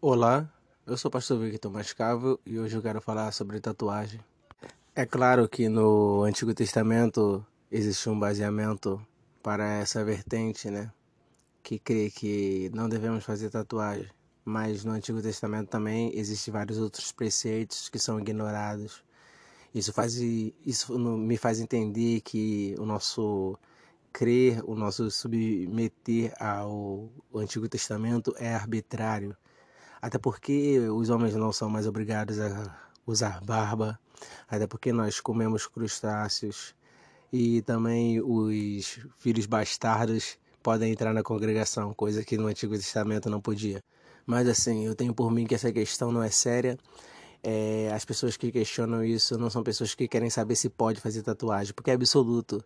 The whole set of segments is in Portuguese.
Olá, eu sou o pastor Victor Mascavo e hoje eu quero falar sobre tatuagem. É claro que no Antigo Testamento existe um baseamento para essa vertente, né? Que crê que não devemos fazer tatuagem. Mas no Antigo Testamento também existem vários outros preceitos que são ignorados. Isso, faz, isso me faz entender que o nosso crer, o nosso submeter ao Antigo Testamento é arbitrário. Até porque os homens não são mais obrigados a usar barba, até porque nós comemos crustáceos e também os filhos bastardos podem entrar na congregação, coisa que no Antigo Testamento não podia. Mas assim, eu tenho por mim que essa questão não é séria. É, as pessoas que questionam isso não são pessoas que querem saber se pode fazer tatuagem, porque é absoluto.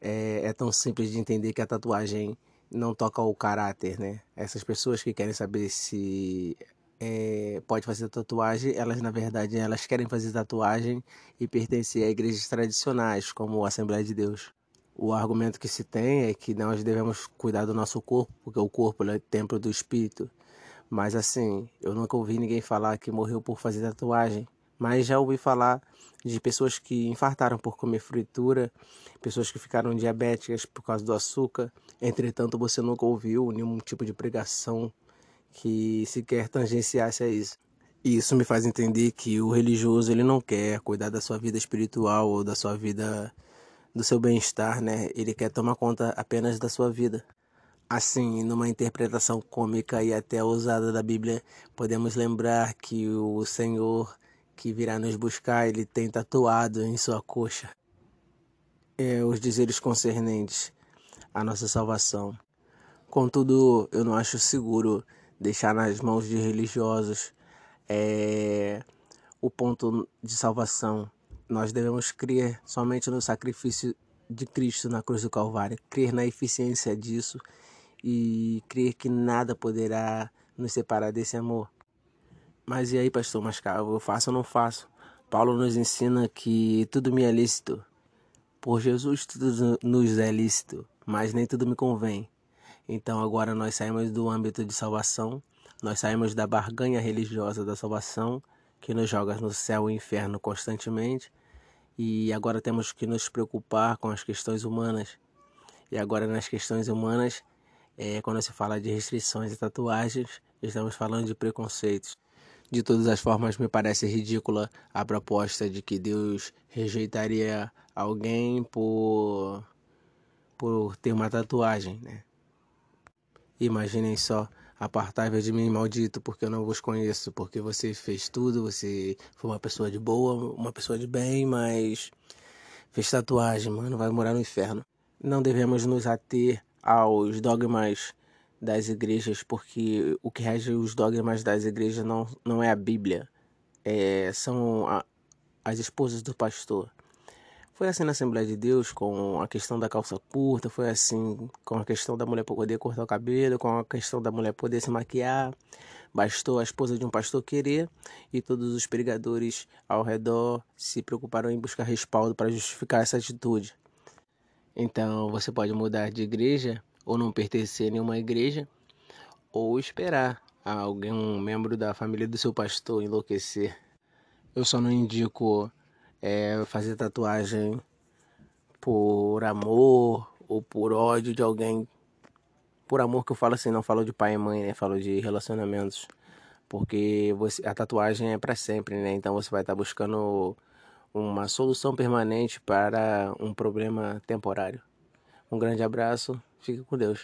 É, é tão simples de entender que a tatuagem não toca o caráter, né? Essas pessoas que querem saber se é, pode fazer tatuagem, elas na verdade elas querem fazer tatuagem e pertencer a igrejas tradicionais, como a Assembleia de Deus. O argumento que se tem é que nós devemos cuidar do nosso corpo, porque o corpo é o templo do espírito. Mas assim, eu nunca ouvi ninguém falar que morreu por fazer tatuagem. Mas já ouvi falar de pessoas que infartaram por comer fritura, pessoas que ficaram diabéticas por causa do açúcar. Entretanto, você nunca ouviu nenhum tipo de pregação que sequer tangenciasse a isso. E isso me faz entender que o religioso ele não quer cuidar da sua vida espiritual ou da sua vida do seu bem-estar, né? Ele quer tomar conta apenas da sua vida. Assim, numa interpretação cômica e até ousada da Bíblia, podemos lembrar que o Senhor que virá nos buscar, ele tem tatuado em sua coxa é, os dizeres concernentes à nossa salvação. Contudo, eu não acho seguro deixar nas mãos de religiosos é, o ponto de salvação. Nós devemos crer somente no sacrifício de Cristo na cruz do Calvário, crer na eficiência disso e crer que nada poderá nos separar desse amor. Mas e aí, pastor Mascavo, eu faço ou não faço? Paulo nos ensina que tudo me é lícito. Por Jesus tudo nos é lícito, mas nem tudo me convém. Então agora nós saímos do âmbito de salvação, nós saímos da barganha religiosa da salvação, que nos joga no céu e inferno constantemente, e agora temos que nos preocupar com as questões humanas. E agora nas questões humanas, é, quando se fala de restrições e tatuagens, estamos falando de preconceitos. De todas as formas, me parece ridícula a proposta de que Deus rejeitaria alguém por, por ter uma tatuagem, né? Imaginem só, apartai-vos de mim, maldito, porque eu não vos conheço, porque você fez tudo, você foi uma pessoa de boa, uma pessoa de bem, mas fez tatuagem, mano, vai morar no inferno. Não devemos nos ater aos dogmas das igrejas, porque o que rege os dogmas das igrejas não, não é a Bíblia, é, são a, as esposas do pastor. Foi assim na Assembleia de Deus com a questão da calça curta, foi assim com a questão da mulher poder cortar o cabelo, com a questão da mulher poder se maquiar. Bastou a esposa de um pastor querer e todos os pregadores ao redor se preocuparam em buscar respaldo para justificar essa atitude. Então você pode mudar de igreja ou não pertencer a nenhuma igreja ou esperar alguém, um membro da família do seu pastor enlouquecer. Eu só não indico é, fazer tatuagem por amor ou por ódio de alguém. Por amor que eu falo assim, não falo de pai e mãe, né? Falo de relacionamentos. Porque você, a tatuagem é para sempre, né? Então você vai estar tá buscando uma solução permanente para um problema temporário. Um grande abraço, fique com Deus.